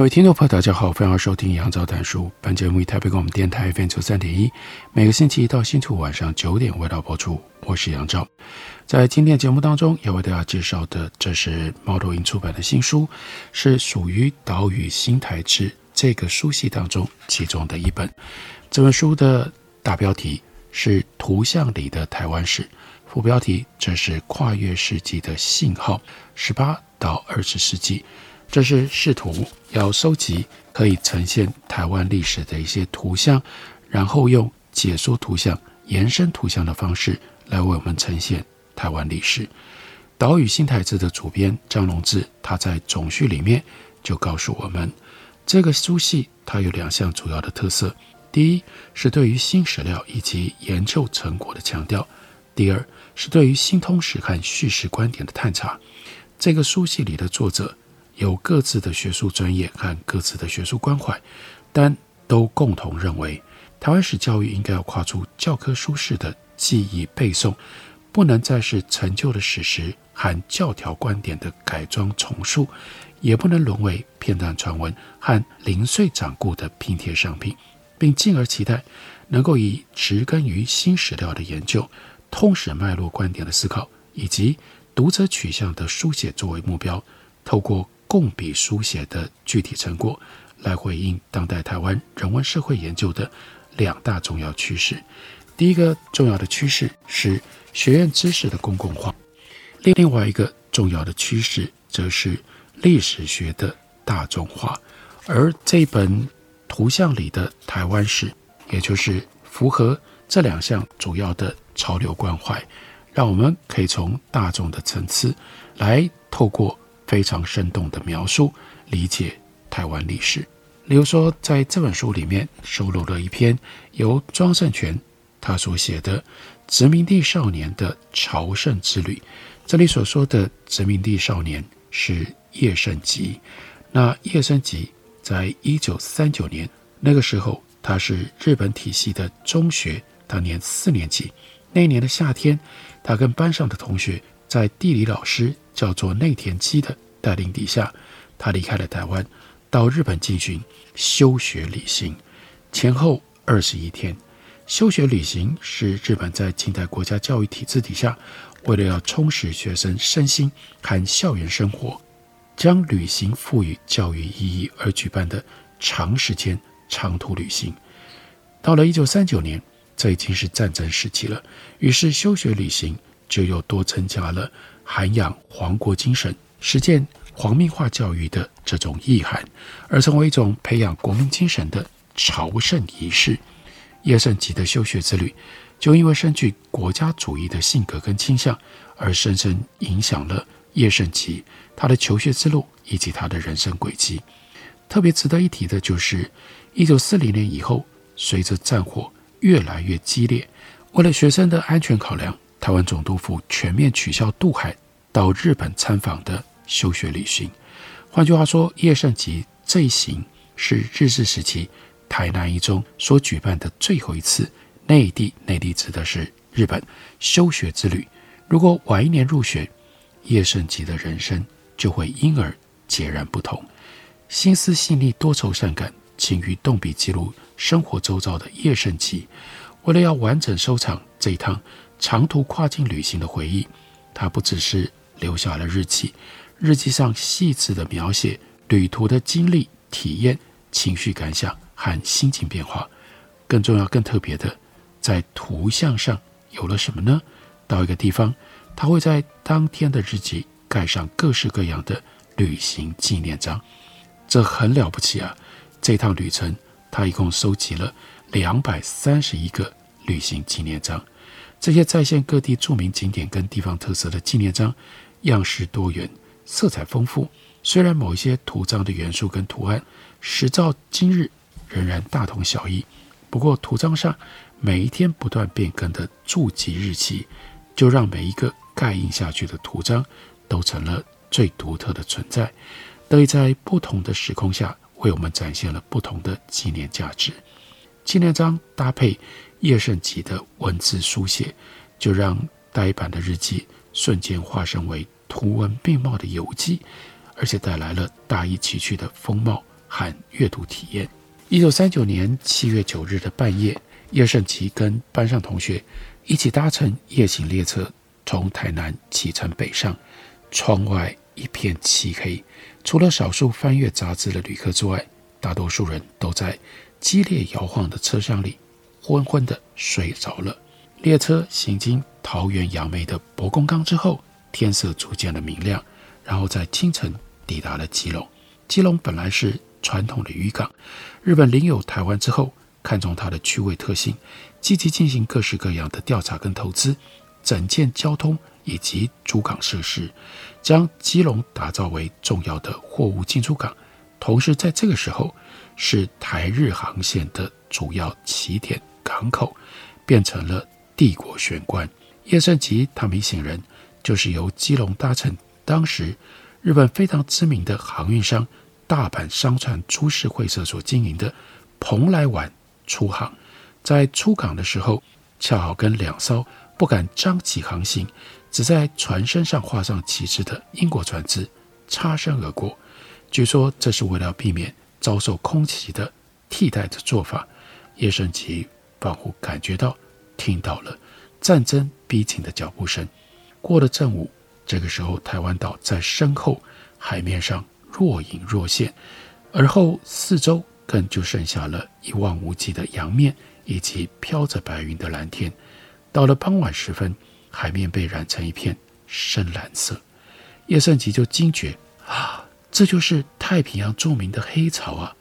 各位听众朋友，大家好，欢迎收听杨照谈书。本节目以台北广播电台 FM 九三点一，每个星期一到星期五晚上九点为大家播出。我是杨照，在今天节目当中要为大家介绍的，这是猫头鹰出版的新书，是属于《岛屿新台志》这个书系当中其中的一本。这本书的大标题是“图像里的台湾史”，副标题这是“跨越世纪的信号：十八到二十世纪”。这是试图要收集可以呈现台湾历史的一些图像，然后用解说图像、延伸图像的方式来为我们呈现台湾历史。《岛屿新台志》的主编张荣志，他在总序里面就告诉我们，这个书系它有两项主要的特色：第一是对于新史料以及研究成果的强调；第二是对于新通史和叙事观点的探查。这个书系里的作者。有各自的学术专业和各自的学术关怀，但都共同认为，台湾史教育应该要跨出教科书式的记忆背诵，不能再是陈旧的史实和教条观点的改装重述，也不能沦为片段传闻和零碎掌故的拼贴商品，并进而期待能够以植根于新史料的研究、通史脉络观点的思考以及读者取向的书写作为目标，透过。共笔书写的具体成果，来回应当代台湾人文社会研究的两大重要趋势。第一个重要的趋势是学院知识的公共化，另另外一个重要的趋势则是历史学的大众化。而这本图像里的台湾史，也就是符合这两项主要的潮流关怀，让我们可以从大众的层次来透过。非常生动的描述，理解台湾历史。例如说，在这本书里面收录了一篇由庄胜权他所写的《殖民地少年的朝圣之旅》。这里所说的殖民地少年是叶圣吉。那叶圣吉在一九三九年那个时候，他是日本体系的中学，当年四年级。那一年的夏天，他跟班上的同学在地理老师。叫做内田基的带领底下，他离开了台湾，到日本进行休学旅行，前后二十一天。休学旅行是日本在近代国家教育体制底下，为了要充实学生身心和校园生活，将旅行赋予教育意义而举办的长时间长途旅行。到了一九三九年，这已经是战争时期了，于是休学旅行就又多增加了。涵养皇国精神、实践皇命化教育的这种意涵，而成为一种培养国民精神的朝圣仪式。叶圣吉的修学之旅，就因为深具国家主义的性格跟倾向，而深深影响了叶圣吉他的求学之路以及他的人生轨迹。特别值得一提的就是，一九四零年以后，随着战火越来越激烈，为了学生的安全考量。台湾总督府全面取消渡海到日本参访的休学旅行。换句话说，叶圣吉这一行是日治时期台南一中所举办的最后一次内地内地指的是日本休学之旅。如果晚一年入学，叶圣吉的人生就会因而截然不同。心思细腻、多愁善感、勤于动笔记录生活周遭的叶圣吉，为了要完整收藏这一趟。长途跨境旅行的回忆，他不只是留下了日记，日记上细致地描写旅途的经历、体验、情绪感想和心情变化。更重要、更特别的，在图像上有了什么呢？到一个地方，他会在当天的日记盖上各式各样的旅行纪念章，这很了不起啊！这趟旅程，他一共收集了两百三十一个旅行纪念章。这些再现各地著名景点跟地方特色的纪念章，样式多元，色彩丰富。虽然某一些图章的元素跟图案，时照今日仍然大同小异，不过图章上每一天不断变更的注记日期，就让每一个盖印下去的图章都成了最独特的存在，得以在不同的时空下为我们展现了不同的纪念价值。纪念章搭配叶圣吉的文字书写，就让呆板的日记瞬间化身为图文并茂的游记。而且带来了大异其趣的风貌和阅读体验。一九三九年七月九日的半夜，叶圣吉跟班上同学一起搭乘夜行列车，从台南启程北上。窗外一片漆黑，除了少数翻阅杂志的旅客之外，大多数人都在激烈摇晃的车厢里昏昏地睡着了。列车行经桃园杨梅的伯公岗之后，天色逐渐的明亮，然后在清晨。抵达了基隆。基隆本来是传统的渔港，日本领有台湾之后，看中它的区位特性，积极进行各式各样的调查跟投资，整建交通以及主港设施，将基隆打造为重要的货物进出港。同时，在这个时候，是台日航线的主要起点港口，变成了帝国玄关。叶圣吉他们一行人就是由基隆搭乘当时。日本非常知名的航运商大阪商船株式会社所经营的蓬莱丸出航，在出港的时候，恰好跟两艘不敢张起航行，只在船身上画上旗帜的英国船只擦身而过。据说这是为了避免遭受空袭的替代的做法。叶圣吉仿佛感觉到、听到了战争逼近的脚步声。过了正午。这个时候，台湾岛在身后海面上若隐若现，而后四周更就剩下了一望无际的洋面以及飘着白云的蓝天。到了傍晚时分，海面被染成一片深蓝色。叶圣吉就惊觉啊，这就是太平洋著名的黑潮啊！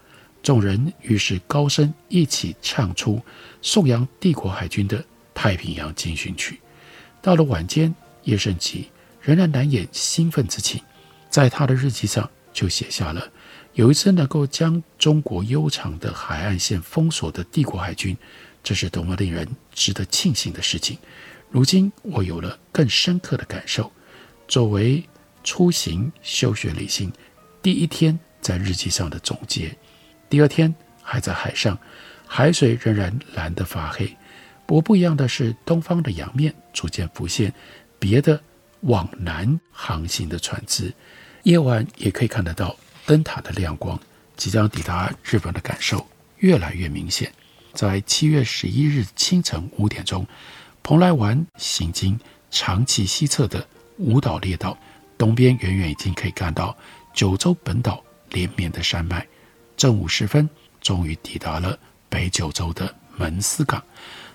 众人于是高声一起唱出颂扬帝国海军的《太平洋进行曲》。到了晚间，叶胜吉。仍然难掩兴奋之情，在他的日记上就写下了：有一次能够将中国悠长的海岸线封锁的帝国海军，这是多么令人值得庆幸的事情。如今我有了更深刻的感受。作为出行休学旅行第一天，在日记上的总结。第二天还在海上，海水仍然蓝得发黑。不过不一样的是，东方的洋面逐渐浮现别的。往南航行的船只，夜晚也可以看得到灯塔的亮光。即将抵达日本的感受越来越明显。在七月十一日清晨五点钟，蓬莱丸行经长崎西侧的五岛列岛，东边远远已经可以看到九州本岛连绵的山脉。正午时分，终于抵达了北九州的门司港。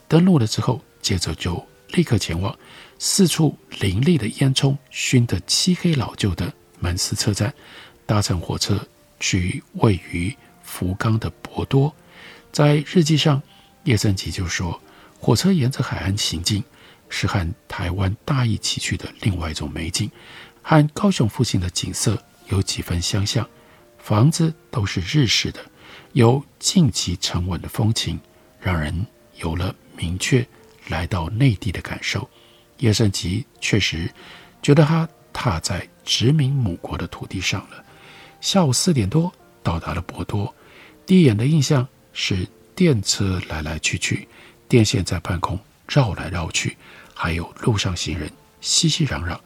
登陆了之后，接着就立刻前往。四处林立的烟囱熏得漆黑老旧的门司车站，搭乘火车去位于福冈的博多。在日记上，叶圣吉就说：“火车沿着海岸行进，是和台湾大异其趣的另外一种美景，和高雄附近的景色有几分相像。房子都是日式的，有静极沉稳的风情，让人有了明确来到内地的感受。”叶圣吉确实觉得他踏在殖民母国的土地上了。下午四点多到达了博多，第一眼的印象是电车来来去去，电线在半空绕来绕去，还有路上行人熙熙攘攘。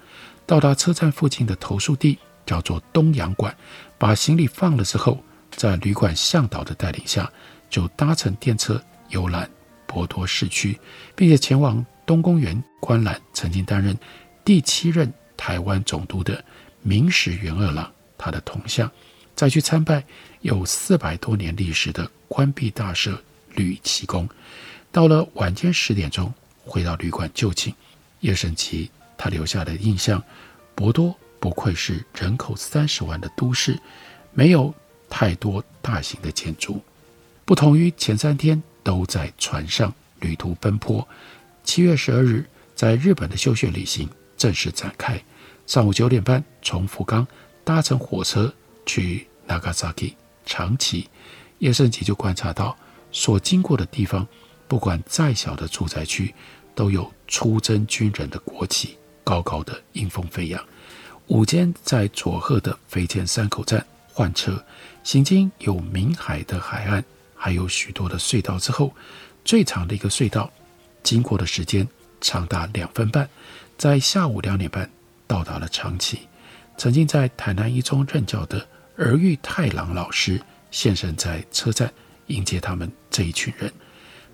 到达车站附近的投宿地叫做东洋馆，把行李放了之后，在旅馆向导的带领下，就搭乘电车游览博多市区，并且前往。东公园观览曾经担任第七任台湾总督的明石元二郎他的铜像，再去参拜有四百多年历史的关闭大社吕奇宫。到了晚间十点钟，回到旅馆就寝。叶胜吉他留下的印象，博多不愧是人口三十万的都市，没有太多大型的建筑，不同于前三天都在船上旅途奔波。七月十二日，在日本的休学旅行正式展开。上午九点半从福冈搭乘火车去 Nagasaki 长崎，叶圣吉就观察到，所经过的地方，不管再小的住宅区，都有出征军人的国旗，高高的迎风飞扬。午间在佐贺的肥前山口站换车，行经有明海的海岸，还有许多的隧道之后，最长的一个隧道经过的时间长达两分半，在下午两点半到达了长崎。曾经在台南一中任教的儿玉太郎老师现身在车站迎接他们这一群人。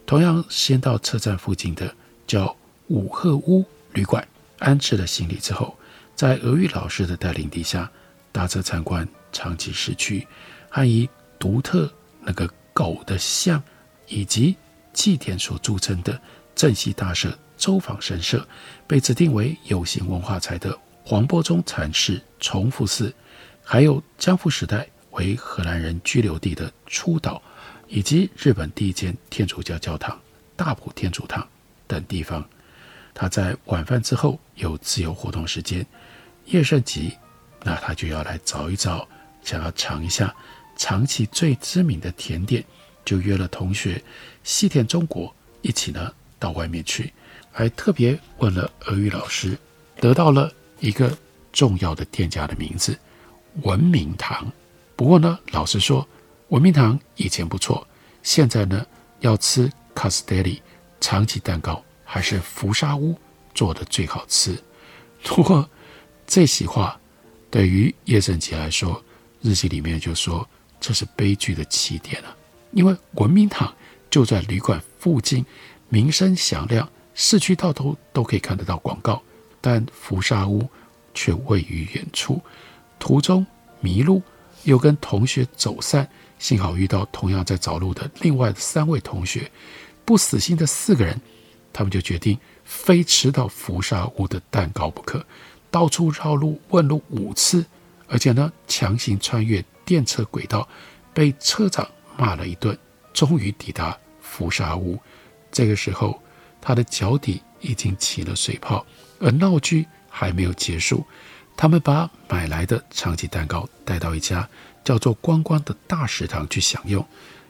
同样先到车站附近的叫五鹤屋旅馆安置了行李之后。在俄玉老师的带领底下，搭车参观长崎市区，还以独特那个狗的像以及祭典所著称的正西大社周访神社，被指定为有形文化财的黄波中禅寺崇福寺，还有江户时代为荷兰人居留地的出岛，以及日本第一间天主教教堂大浦天主堂等地方。他在晚饭之后有自由活动时间。叶胜吉，那他就要来找一找，想要尝一下长崎最知名的甜点，就约了同学西田中国一起呢到外面去，还特别问了俄语老师，得到了一个重要的店家的名字——文明堂。不过呢，老实说，文明堂以前不错，现在呢要吃卡斯德里长崎蛋糕，还是福沙屋做的最好吃。不过。这席话对于叶圣杰来说，日记里面就说这是悲剧的起点了，因为文明堂就在旅馆附近，名声响亮，市区到头都可以看得到广告，但福沙屋却位于远处，途中迷路，又跟同学走散，幸好遇到同样在找路的另外三位同学，不死心的四个人，他们就决定非吃到福沙屋的蛋糕不可。到处绕路问路五次，而且呢，强行穿越电车轨道，被车长骂了一顿，终于抵达福沙屋。这个时候，他的脚底已经起了水泡，而闹剧还没有结束。他们把买来的长崎蛋糕带到一家叫做“观光”的大食堂去享用。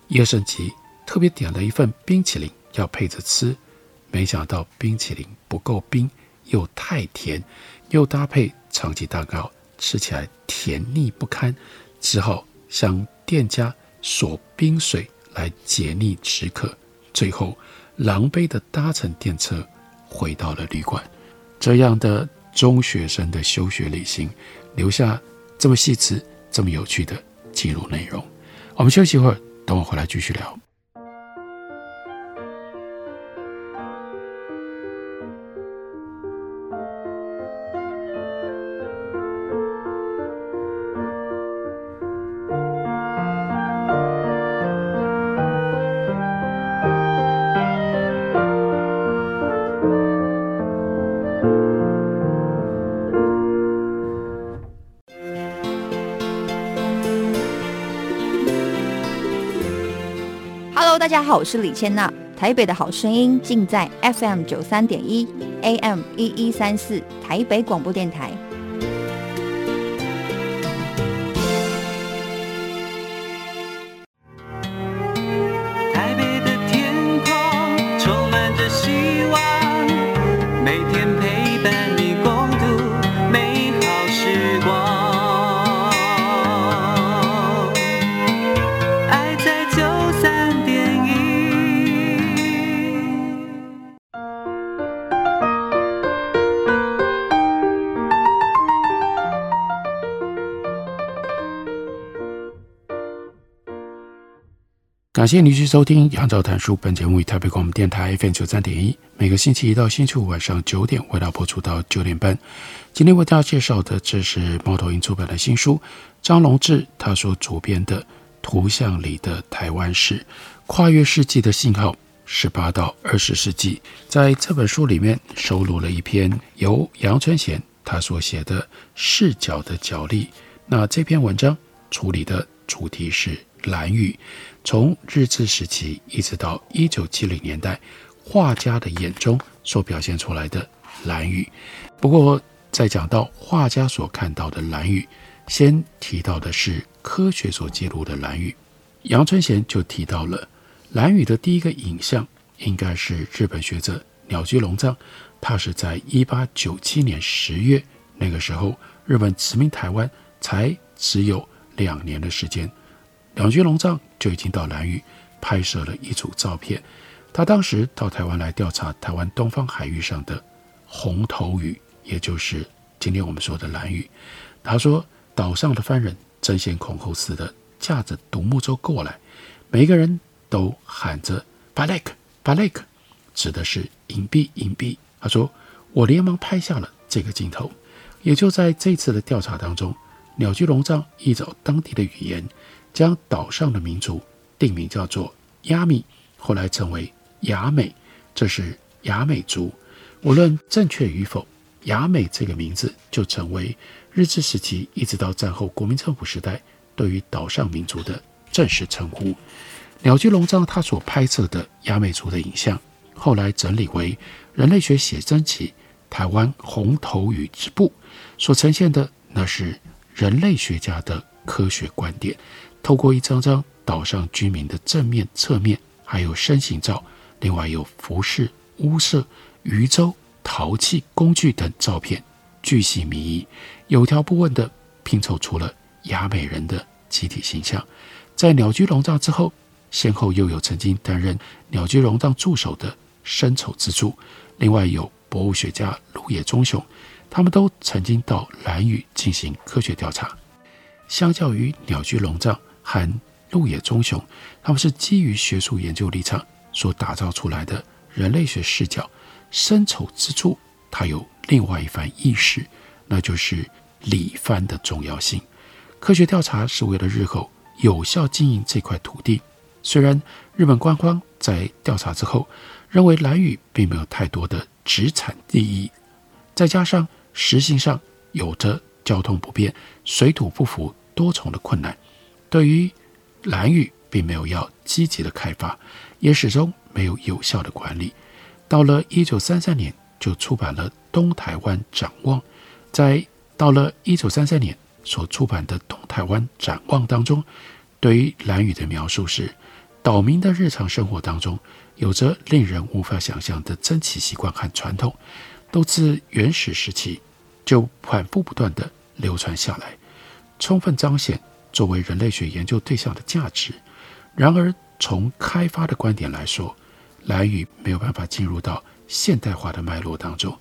叶圣吉特别点了一份冰淇淋要配着吃，没想到冰淇淋不够冰，又太甜。又搭配长崎蛋糕，吃起来甜腻不堪，只好向店家索冰水来解腻止渴。最后，狼狈地搭乘电车回到了旅馆。这样的中学生的休学旅行，留下这么细致、这么有趣的记录内容。我们休息一会儿，等我回来继续聊。大家好，我是李千娜。台北的好声音尽在 FM 九三点一，AM 一一三四，台北广播电台。感谢您继续收听杨照谈书。本节目以台北广播电台 FM 九三点一，每个星期一到星期五晚上九点，为大家播出到九点半。今天为大家介绍的，这是猫头鹰出版的新书，张龙志他所主编的《图像里的台湾史：跨越世纪的信号（十八到二十世纪）》。在这本书里面收录了一篇由杨春贤他所写的《视角的角力》。那这篇文章处理的主题是兰屿。从日治时期一直到一九七零年代，画家的眼中所表现出来的兰屿。不过，在讲到画家所看到的兰屿，先提到的是科学所记录的兰屿。杨春贤就提到了兰屿的第一个影像，应该是日本学者鸟居龙藏，他是在一八九七年十月，那个时候日本殖民台湾才只有两年的时间，鸟居龙藏就已经到蓝屿拍摄了一组照片。他当时到台湾来调查台湾东方海域上的红头鱼，也就是今天我们说的蓝屿。他说，岛上的番人争先恐后似的驾着独木舟过来，每个人都喊着“巴雷克，巴雷克”，指的是隐蔽，隐蔽。他说，我连忙拍下了这个镜头。也就在这次的调查当中，鸟居龙藏依照当地的语言，将岛上的民族定名叫做亚米，后来成为。雅美，这是雅美族。无论正确与否，雅美这个名字就成为日治时期一直到战后国民政府时代对于岛上民族的正式称呼。鸟居龙藏他所拍摄的雅美族的影像，后来整理为《人类学写真集》台湾红头屿之部所呈现的，那是人类学家的科学观点，透过一张张岛上居民的正面、侧面，还有身形照。另外有服饰、屋舍、渔舟、陶器、工具等照片，巨细靡遗，有条不紊地拼凑出了雅美人的集体形象。在鸟居龙藏之后，先后又有曾经担任鸟居龙藏助手的深丑之助，另外有博物学家鹿野忠雄，他们都曾经到兰屿进行科学调查。相较于鸟居龙藏和鹿野忠雄，他们是基于学术研究立场。所打造出来的人类学视角，深仇之处，它有另外一番意识，那就是理番的重要性。科学调查是为了日后有效经营这块土地。虽然日本官方在调查之后认为兰屿并没有太多的殖产利益，再加上实行上有着交通不便、水土不服多重的困难，对于兰屿并没有要积极的开发。也始终没有有效的管理。到了一九三三年，就出版了《东台湾展望》。在到了一九三三年所出版的《东台湾展望》当中，对于兰屿的描述是：岛民的日常生活当中有着令人无法想象的珍奇习惯和传统，都自原始时期就反复不断地流传下来，充分彰显作为人类学研究对象的价值。然而，从开发的观点来说，兰屿没有办法进入到现代化的脉络当中，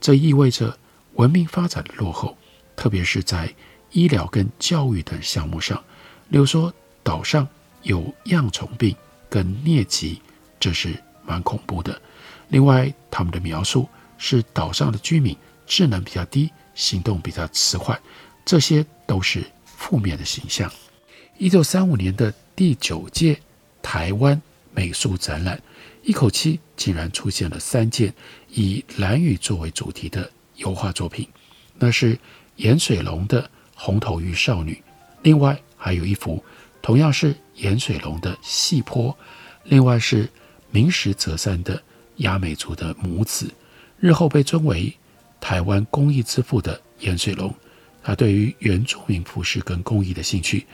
这意味着文明发展的落后，特别是在医疗跟教育等项目上。例如说，岛上有恙虫病跟疟疾，这是蛮恐怖的。另外，他们的描述是岛上的居民智能比较低，行动比较迟缓，这些都是负面的形象。一九三五年的第九届。台湾美术展览，一口气竟然出现了三件以蓝雨作为主题的油画作品，那是盐水龙的《红头玉少女》，另外还有一幅同样是盐水龙的《细坡》，另外是明石泽山的雅美族的母子。日后被尊为台湾工艺之父的盐水龙，他对于原住民服饰跟工艺的兴趣，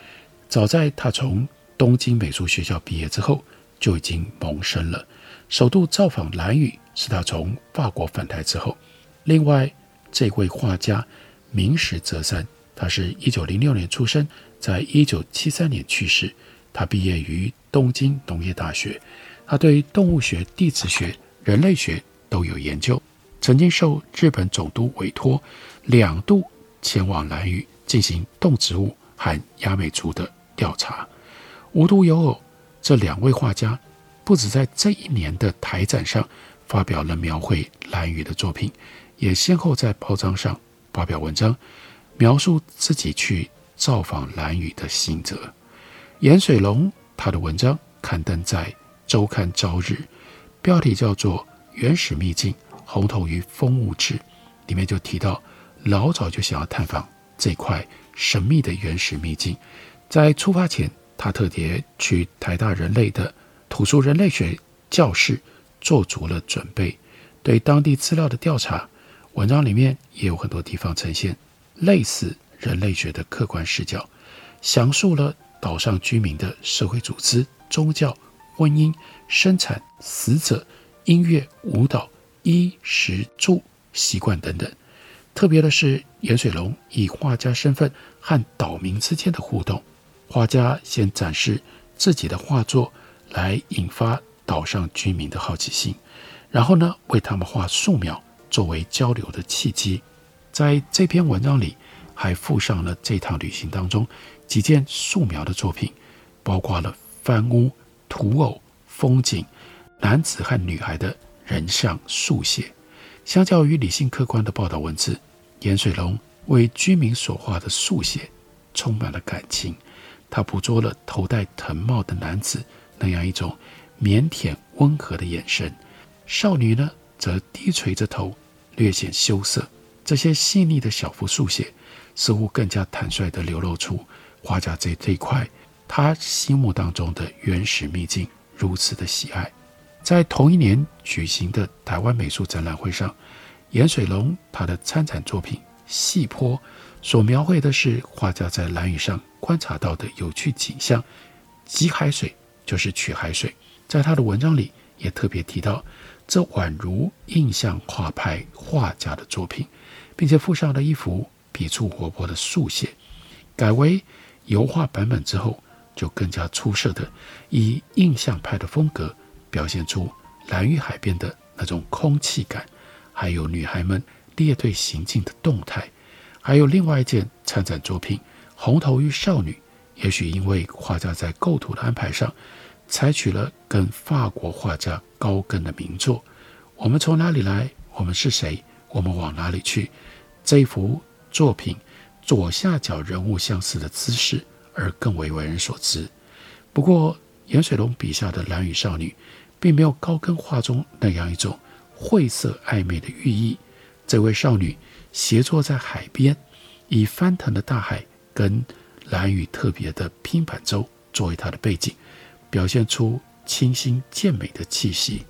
早在他从东京美术学校毕业之后，就已经萌生了。首度造访兰屿是他从法国返台之后。另外，这位画家明石泽山，他是一九零六年出生，在一九七三年去世。他毕业于东京农业大学，他对动物学、地质学、人类学都有研究。曾经受日本总督委托，两度前往兰屿进行动植物和亚美族的调查。无独有偶，这两位画家不止在这一年的台展上发表了描绘兰屿的作品，也先后在报章上发表文章，描述自己去造访兰屿的心得。颜水龙他的文章刊登在周刊《朝日》，标题叫做《原始秘境：红头鱼风物志》，里面就提到老早就想要探访这块神秘的原始秘境，在出发前。他特别去台大人类的土著人类学教室做足了准备，对当地资料的调查，文章里面也有很多地方呈现类似人类学的客观视角，详述了岛上居民的社会组织、宗教、婚姻、生产、死者、音乐、舞蹈、衣食住习惯等等。特别的是，颜水龙以画家身份和岛民之间的互动，画家先展示自己的画作，来引发岛上居民的好奇心，然后呢，为他们画素描。作为交流的契机，在这篇文章里还附上了这趟旅行当中几件素描的作品，包括了番屋、土偶、风景、男子和女孩的人像速写。相较于理性客观的报道文字，颜水龙为居民所画的速写充满了感情。他捕捉了头戴藤帽的男子那样一种腼腆温和的眼神，少女呢则低垂着头。略显羞涩，这些细腻的小幅速写，似乎更加坦率地流露出画家对这一块他心目当中的原始秘境如此的喜爱。在同一年举行的台湾美术展览会上，颜水龙他的参展作品《细坡》所描绘的是画家在蓝屿上观察到的有趣景象。击海水就是取海水，在他的文章里也特别提到。这宛如印象画派画家的作品，并且附上了一幅笔触活泼的速写。改为油画版本之后，就更加出色的以印象派的风格表现出蓝玉海边的那种空气感，还有女孩们列队行进的动态。还有另外一件参展作品《红头与少女》，也许因为画家在构图的安排上。采取了跟法国画家高更的名作《我们从哪里来？我们是谁？我们往哪里去？》这幅作品左下角人物相似的姿势而更为为人所知。不过，颜水龙笔下的蓝雨少女，并没有高更画中那样一种晦涩暧昧的寓意。这位少女斜坐在海边，以翻腾的大海跟蓝雨特别的拼板舟作为她的背景。表现出清新健美的气息，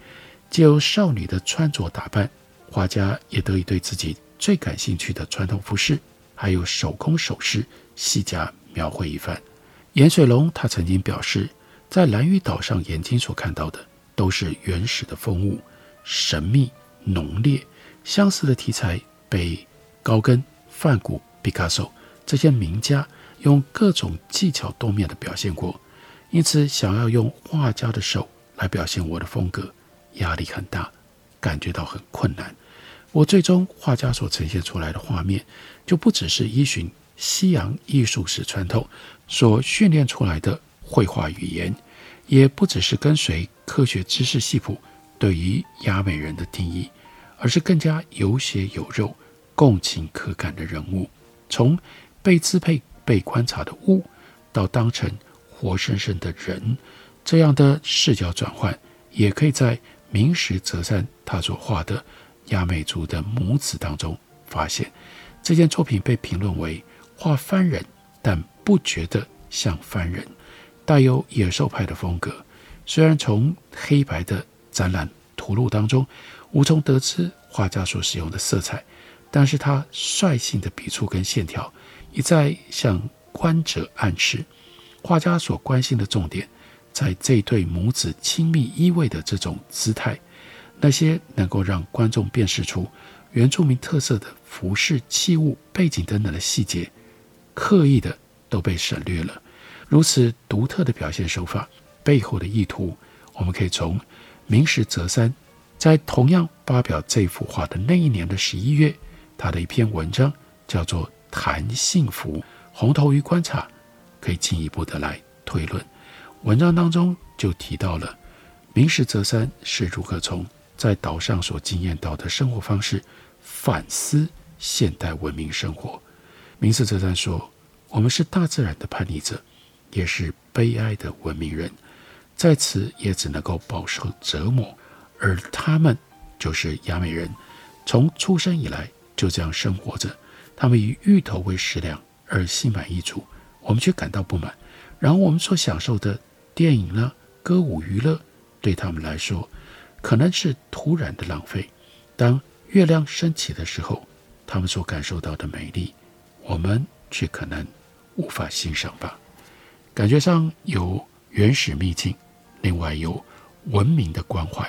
借由少女的穿着打扮，画家也得以对自己最感兴趣的传统服饰，还有手工首饰细加描绘一番。颜水龙他曾经表示，在蓝屿岛上眼睛所看到的都是原始的风物，神秘浓烈，相似的题材被高更、梵谷、毕卡索这些名家用各种技巧多面的表现过。因此，想要用画家的手来表现我的风格，压力很大，感觉到很困难。我最终画家所呈现出来的画面，就不只是依循西洋艺术史传统所训练出来的绘画语言，也不只是跟随科学知识系谱对于亚美人的定义，而是更加有血有肉、共情可感的人物，从被支配、被观察的物，到当成。活生生的人，这样的视角转换，也可以在明石泽山他所画的雅美族的母子当中发现。这件作品被评论为画番人，但不觉得像番人，带有野兽派的风格。虽然从黑白的展览图录当中无从得知画家所使用的色彩，但是他率性的笔触跟线条，一再向观者暗示。画家所关心的重点，在这对母子亲密依偎的这种姿态，那些能够让观众辨识出原住民特色的服饰、器物、背景等等的细节，刻意的都被省略了。如此独特的表现手法背后的意图，我们可以从明石泽三在同样发表这幅画的那一年的十一月，他的一篇文章叫做《谈幸福红头鱼观察》。可以进一步的来推论，文章当中就提到了明石泽三是如何从在岛上所经验到的生活方式反思现代文明生活。明石泽三说：“我们是大自然的叛逆者，也是悲哀的文明人，在此也只能够饱受折磨，而他们就是雅美人，从出生以来就这样生活着，他们以芋头为食粮而心满意足。”我们却感到不满，然后我们所享受的电影呢、歌舞娱乐，对他们来说可能是突然的浪费。当月亮升起的时候，他们所感受到的美丽，我们却可能无法欣赏吧。感觉上有原始秘境，另外有文明的关怀，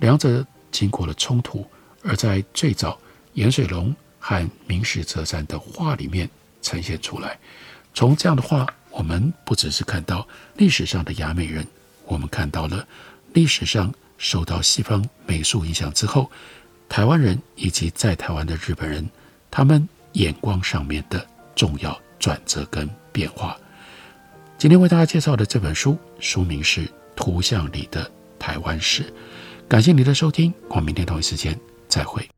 两者经过了冲突，而在最早盐水龙和明石泽山的画里面呈现出来。从这样的画，我们不只是看到历史上的雅美人，我们看到了历史上受到西方美术影响之后，台湾人以及在台湾的日本人，他们眼光上面的重要转折跟变化。今天为大家介绍的这本书，书名是《图像里的台湾史》。感谢您的收听，我们明天同一时间再会。